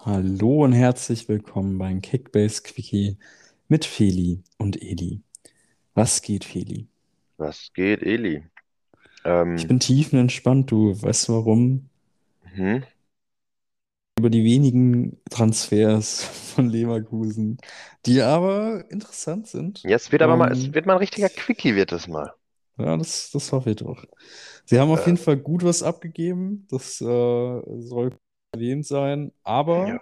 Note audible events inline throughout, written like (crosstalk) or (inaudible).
Hallo und herzlich willkommen beim Kickbase Quickie mit Feli und Eli. Was geht, Feli? Was geht, Eli? Ich Ähm, bin tiefenentspannt, du weißt warum? mhm. Über die wenigen Transfers von Leverkusen, die aber interessant sind. Ja, es wird aber mal, es Ähm, wird mal ein richtiger Quickie, wird es mal. ja, das, das hoffe ich doch. Sie haben auf Äh, jeden Fall gut was abgegeben, das äh, soll erwähnt sein, aber ja.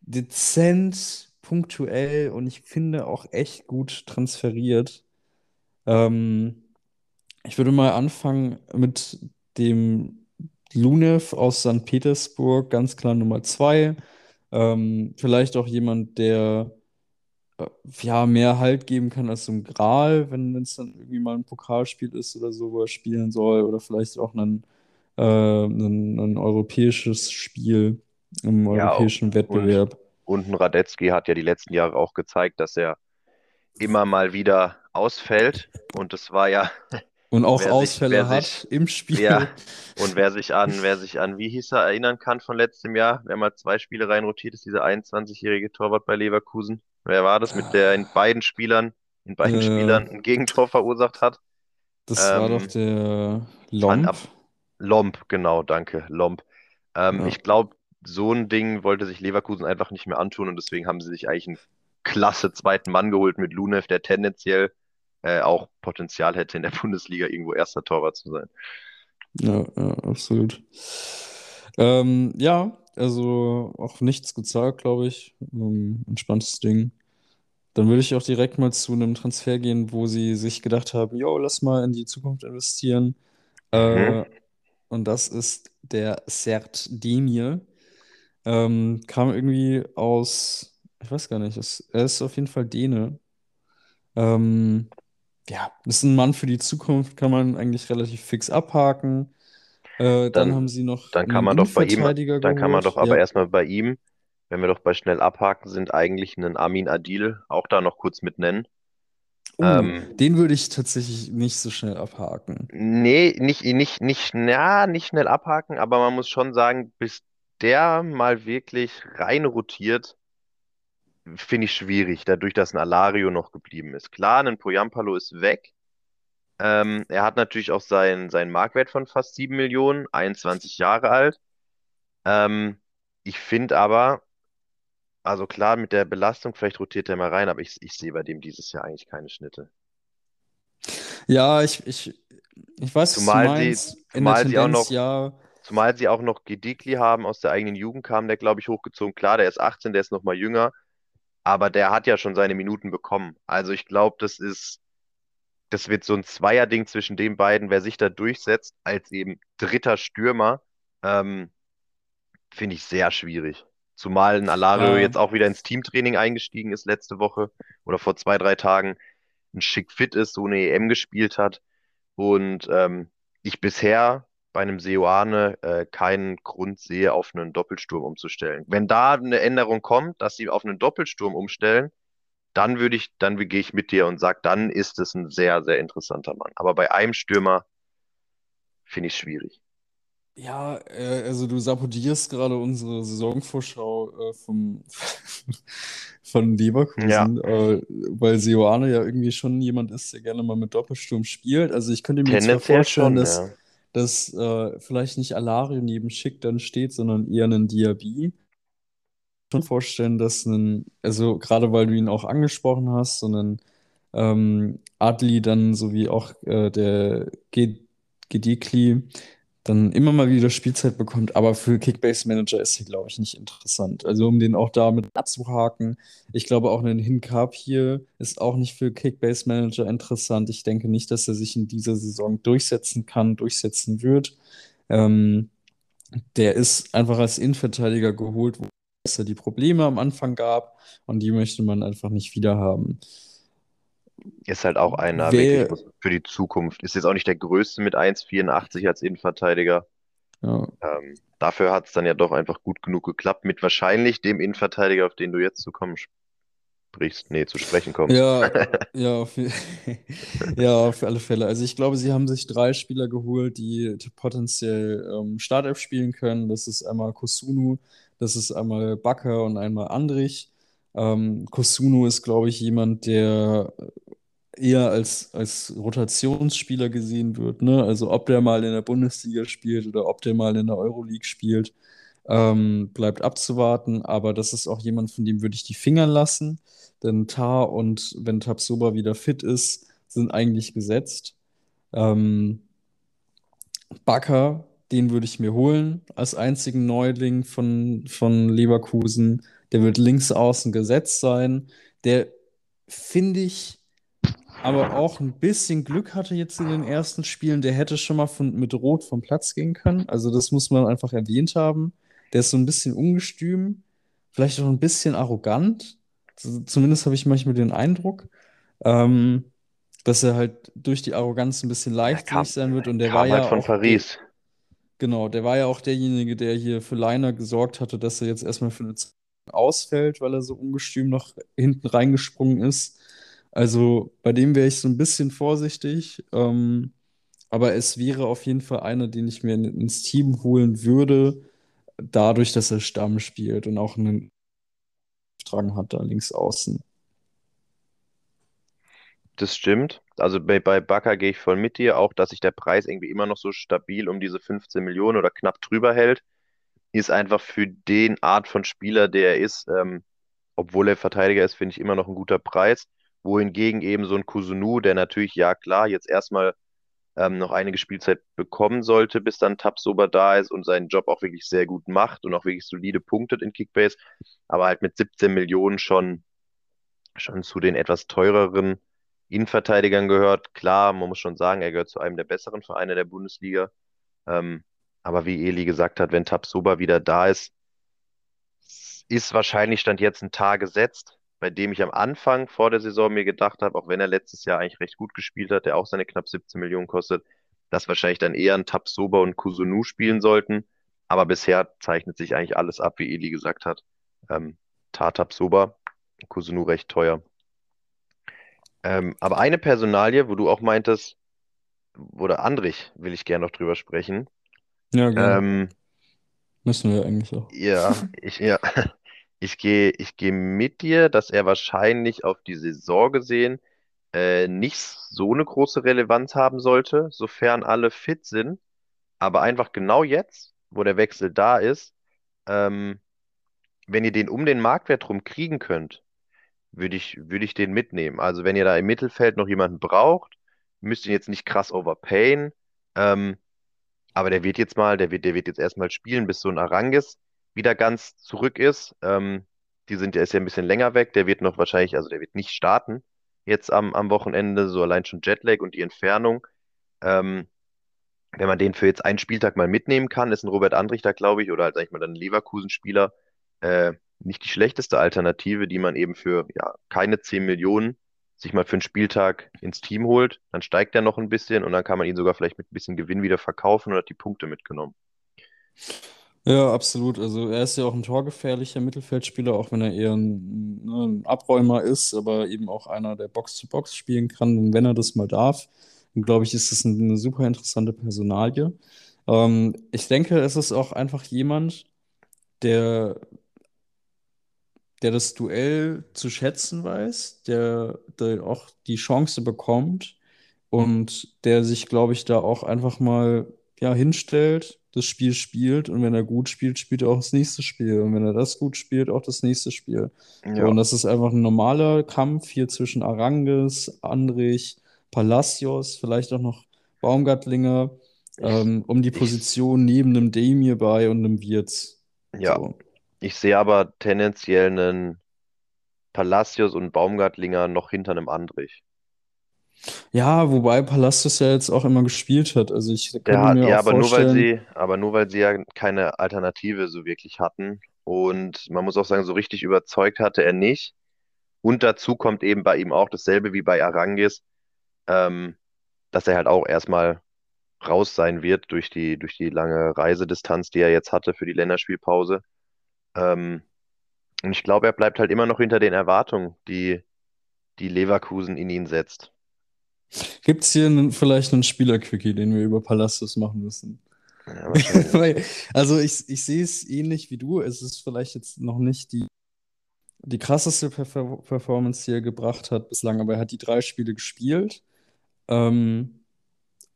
dezent, punktuell und ich finde auch echt gut transferiert. Ähm, ich würde mal anfangen mit dem Lunev aus St. Petersburg, ganz klar Nummer zwei. Ähm, vielleicht auch jemand, der äh, ja mehr Halt geben kann als so ein Gral, wenn es dann irgendwie mal ein Pokalspiel ist oder so, wo er spielen soll, oder vielleicht auch ein, äh, ein, europäisches Spiel im Ja, europäischen und, Wettbewerb. und ein Radetzky hat ja die letzten Jahre auch gezeigt, dass er immer mal wieder ausfällt. Und es war ja, Und auch wer sich, Ausfälle wer hat sich, im Spiel. (laughs) und wer sich an, wer sich an, wie hieß er, erinnern kann von letztem Jahr, wer mal zwei Spiele reinrotiert ist, dieser 21-jährige Torwart bei Leverkusen. Wer war das, mit der in beiden Spielern, in beiden Äh, Spielern ein Gegentor verursacht hat? das war doch Ähm, der Lomp. Lomp, genau, danke, Lomp. Ähm, Ja. ich glaube, so ein Ding wollte sich Leverkusen einfach nicht mehr antun und deswegen haben sie sich eigentlich einen klasse zweiten Mann geholt mit Lunev, der tendenziell äh, auch Potenzial hätte, in der (laughs) Bundesliga irgendwo erster Torwart zu sein. Ja, ja, absolut. Ähm, ja, also auch nichts gezahlt, glaube ich. Ähm, entspanntes Ding. Dann würde ich auch direkt mal zu einem Transfer gehen, wo sie sich gedacht haben, jo, lass mal in die Zukunft investieren. Mhm. Äh, und das ist der Sert Demir. Ähm, kam irgendwie aus, ich weiß gar nicht, es, er ist auf jeden Fall Däne. Ähm, ja, ist ein Mann für die Zukunft, kann man eigentlich relativ fix abhaken. Äh, dann haben Dann, sie noch dann kann man doch bei ihm, dann kann man geholt. doch aber Ja. erstmal bei ihm, wenn wir doch bei schnell abhaken sind, eigentlich einen Armin Adil auch da noch kurz mit nennen. Oh, Ähm, den würde ich tatsächlich nicht so schnell abhaken. Nee, nicht, nicht, nicht, ja, nicht schnell abhaken, aber man muss schon sagen, bis der mal wirklich reinrotiert, finde ich schwierig, dadurch, dass ein Alario noch geblieben ist. Klar, ein Poyampalo ist weg. Ähm, er hat natürlich auch seinen, seinen Marktwert von fast 7 Millionen, 21 Jahre alt. Ähm, ich finde aber, also klar, mit der Belastung, vielleicht rotiert er mal rein, aber ich, ich sehe bei dem dieses Jahr eigentlich keine Schnitte. Ja, ich, ich, ich weiß, was du Zumal sie, meinst. In der zumal sie auch noch ja. Zumal sie auch noch Gedikli haben, aus der eigenen Jugend kam der, glaube ich, hochgezogen. Klar, der ist 18, der ist noch mal jünger, aber der hat ja schon seine Minuten bekommen. Also ich glaube, das ist, das wird so ein Zweierding zwischen den beiden, wer sich da durchsetzt als eben dritter Stürmer, ähm, finde ich sehr schwierig. Zumal ein Alario Ja, jetzt auch wieder ins Teamtraining eingestiegen ist letzte Woche oder vor zwei, drei Tagen, ein schick fit ist, so eine EM gespielt hat und ähm, ich bisher bei einem Seoane äh, keinen Grund sehe, auf einen Doppelsturm umzustellen. Wenn da eine Änderung kommt, dass sie auf einen Doppelsturm umstellen, dann würde ich, dann gehe ich mit dir und sage, dann ist es ein sehr, sehr interessanter Mann. Aber bei einem Stürmer finde ich es schwierig. ja, äh, also du sabotierst gerade unsere Saisonvorschau äh, vom, (laughs) von Ja, Leverkusen, äh, weil Seoane ja irgendwie schon jemand ist, der gerne mal mit Doppelsturm spielt. Also ich könnte mir zwar vorstellen, schon, dass, ja. Dass äh, vielleicht nicht Alario neben Schick dann steht, sondern eher ein Diaby. schon vorstellen, dass ein, also gerade weil du ihn auch angesprochen hast, so ein ähm, Adli dann sowie auch äh, der Ge- Gedikli dann immer mal wieder Spielzeit bekommt, aber für Kickbase Manager ist hier, glaube ich, nicht interessant. Also um den auch damit abzuhaken. Ich glaube auch ein Hincap hier ist auch nicht für Kickbase Manager interessant. Ich denke nicht, dass er sich in dieser Saison durchsetzen kann, durchsetzen wird. Ähm, der ist einfach als Innenverteidiger geholt, wo es ja die Probleme am Anfang gab und die möchte man einfach nicht wieder haben. Ist halt auch einer wirklich Wer, für die Zukunft. Ist jetzt auch nicht der größte mit 1,84 als Innenverteidiger. ja, Ähm, dafür hat es dann ja doch einfach gut genug geklappt mit wahrscheinlich dem Innenverteidiger, auf den du jetzt zu kommen sprichst, nee, zu sprechen kommst. Ja, (laughs) ja, auf, (laughs) ja, auf alle Fälle. Also ich glaube, sie haben sich drei Spieler geholt, die potenziell ähm, Startelf spielen können. Das ist einmal Kosunu, das ist einmal Bakker und einmal Andrich. Ähm, Kosunu ist, glaube ich, jemand, der eher als, als Rotationsspieler gesehen wird, ne? Also ob der mal in der Bundesliga spielt oder ob der mal in der Euroleague spielt, ähm, bleibt abzuwarten. Aber das ist auch jemand, von dem würde ich die Finger lassen. Denn Tar und wenn Tabsoba wieder fit ist, sind eigentlich gesetzt. Ähm, Bakker, den würde ich mir holen als einzigen Neuling von, von Leverkusen. Der wird links außen gesetzt sein. Der, finde ich, aber auch ein bisschen Glück hatte jetzt in den ersten Spielen. Der hätte schon mal von, mit Rot vom Platz gehen können. Also das muss man einfach erwähnt haben. Der ist so ein bisschen ungestüm, vielleicht auch ein bisschen arrogant. Zumindest habe ich manchmal den Eindruck, ähm, dass er halt durch die Arroganz ein bisschen leichtsinnig sein wird. Und der war halt ja von auch Paris. genau, der war ja auch derjenige, der hier für Leiner gesorgt hatte, dass er jetzt erstmal für eine Zeit ausfällt, weil er so ungestüm noch hinten reingesprungen ist. Also bei dem wäre ich so ein bisschen vorsichtig. Ähm, aber es wäre auf jeden Fall einer, den ich mir in, ins Team holen würde, dadurch, dass er Stamm spielt und auch einen Drang hat da links außen. Das stimmt. Also bei, bei Bakker gehe ich voll mit dir, auch dass sich der Preis irgendwie immer noch so stabil um diese 15 Millionen oder knapp drüber hält, ist einfach für den Art von Spieler, der er ist, ähm, obwohl er Verteidiger ist, finde ich immer noch ein guter Preis. Wohingegen eben so ein Kusunu, der natürlich, ja klar, jetzt erstmal ähm, noch einige Spielzeit bekommen sollte, bis dann Tabsoba da ist und seinen Job auch wirklich sehr gut macht und auch wirklich solide punktet in Kickbase, aber halt mit 17 Millionen schon, schon zu den etwas teureren Innenverteidigern gehört. Klar, man muss schon sagen, er gehört zu einem der besseren Vereine der Bundesliga. Ähm, aber wie Eli gesagt hat, wenn Tabsoba wieder da ist, ist wahrscheinlich Stand jetzt ein Tag gesetzt, bei dem ich am Anfang vor der Saison mir gedacht habe, auch wenn er letztes Jahr eigentlich recht gut gespielt hat, der auch seine knapp 17 Millionen kostet, dass wahrscheinlich dann eher ein Tabsoba und Kusunu spielen sollten. Aber bisher zeichnet sich eigentlich alles ab, wie Eli gesagt hat. Ähm, Tabsoba, Kusunu recht teuer. Ähm, aber eine Personalie, wo du auch meintest, oder Andrich will ich gerne noch drüber sprechen. Ja, gerne. Ähm, Müssen wir eigentlich auch. ja, (laughs) ich, ja, (laughs) ich gehe, ich gehe mit dir, dass er wahrscheinlich auf die Saison gesehen äh, nicht so eine große Relevanz haben sollte, sofern alle fit sind. Aber einfach genau jetzt, wo der Wechsel da ist, ähm, wenn ihr den um den Marktwert rum kriegen könnt, würde ich, würde ich den mitnehmen. Also wenn ihr da im Mittelfeld noch jemanden braucht, müsst ihr ihn jetzt nicht krass overpayen. Ähm, aber der wird jetzt mal, der wird, der wird jetzt erstmal spielen, bis so ein Arangis wieder ganz zurück ist. Ähm, die sind, der ist ja ein bisschen länger weg. Der wird noch wahrscheinlich, also der wird nicht starten jetzt am, am Wochenende, so allein schon Jetlag und die Entfernung. Ähm, wenn man den für jetzt einen Spieltag mal mitnehmen kann, ist ein Robert Andrich da, glaube ich, oder halt, sag ich mal, dann ein Leverkusen-Spieler, äh, nicht die schlechteste Alternative, die man eben für ja, keine 10 Millionen sich mal für einen Spieltag ins Team holt. Dann steigt er noch ein bisschen und dann kann man ihn sogar vielleicht mit ein bisschen Gewinn wieder verkaufen und hat die Punkte mitgenommen. Ja, absolut. Also er ist ja auch ein torgefährlicher Mittelfeldspieler, auch wenn er eher ein, ne, ein Abräumer ist, aber eben auch einer, der Box-to-Box spielen kann. Und wenn er das mal darf, dann glaube ich, ist es eine super interessante Personalie. Ähm, ich denke, es ist auch einfach jemand, der, der das Duell zu schätzen weiß, der, der auch die Chance bekommt und der sich, glaube ich, da auch einfach mal ja, hinstellt, das Spiel spielt und wenn er gut spielt, spielt er auch das nächste Spiel und wenn er das gut spielt, auch das nächste Spiel. Ja, und das ist einfach ein normaler Kampf hier zwischen Arangues, Andrich, Palacios, vielleicht auch noch Baumgartlinger, ähm, um die Position neben einem Demir bei und einem Wirtz. ja, So. Ich sehe aber tendenziell einen Palacios und Baumgartlinger noch hinter einem Andrich. Ja, wobei Palacios ja jetzt auch immer gespielt hat. Also ich könnte hat, mir ja, auch aber nur weil vorstellen, sie, aber nur weil sie ja keine Alternative so wirklich hatten. Und man muss auch sagen, so richtig überzeugt hatte er nicht. Und dazu kommt eben bei ihm auch dasselbe wie bei Arangis, ähm, dass er halt auch erstmal raus sein wird durch die, durch die lange Reisedistanz, die er jetzt hatte für die Länderspielpause. Ähm, Und ich glaube, er bleibt halt immer noch hinter den Erwartungen, die, die Leverkusen in ihn setzt. Gibt es hier einen, vielleicht einen Spieler-Quickie, den wir über Palacios machen müssen? Ja. (laughs) Also ich, ich sehe es ähnlich wie du. Es ist vielleicht jetzt noch nicht die, die krasseste Perfor Performance, die er gebracht hat bislang, aber er hat die drei Spiele gespielt. Ähm,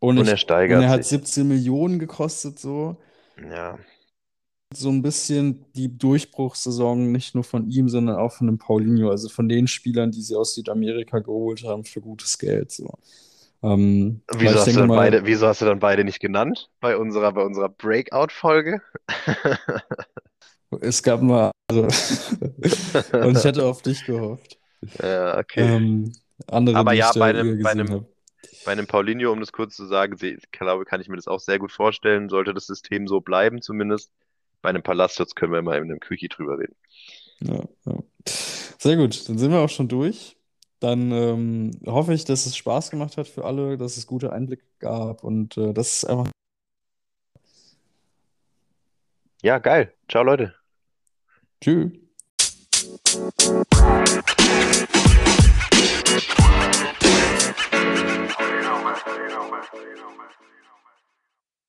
und, Und er ich, steigert und er hat sich. 17 Millionen gekostet, so. Ja, So ein bisschen die Durchbruchssaison nicht nur von ihm, sondern auch von dem Paulinho, also von den Spielern, die sie aus Südamerika geholt haben für gutes Geld. So. Ähm, Wieso hast du denke dann mal, beide, wieso hast du dann beide nicht genannt bei unserer, bei unserer Breakout-Folge? es gab mal andere. (laughs) Und ich hätte auf dich gehofft. Ja, okay. Ähm, andere, Aber ja, bei einem, bei einem, bei einem Paulinho, um das kurz zu sagen, glaube, kann ich mir das auch sehr gut vorstellen, sollte das System so bleiben zumindest bei einem Palacios können wir immer in einem Küche drüber reden. Ja, ja. Sehr gut, dann sind wir auch schon durch. Dann ähm, hoffe ich, dass es Spaß gemacht hat für alle, dass es gute Einblicke gab und äh, das ist einfach. Ja, geil. Ciao, Leute. Tschüss. you know, man.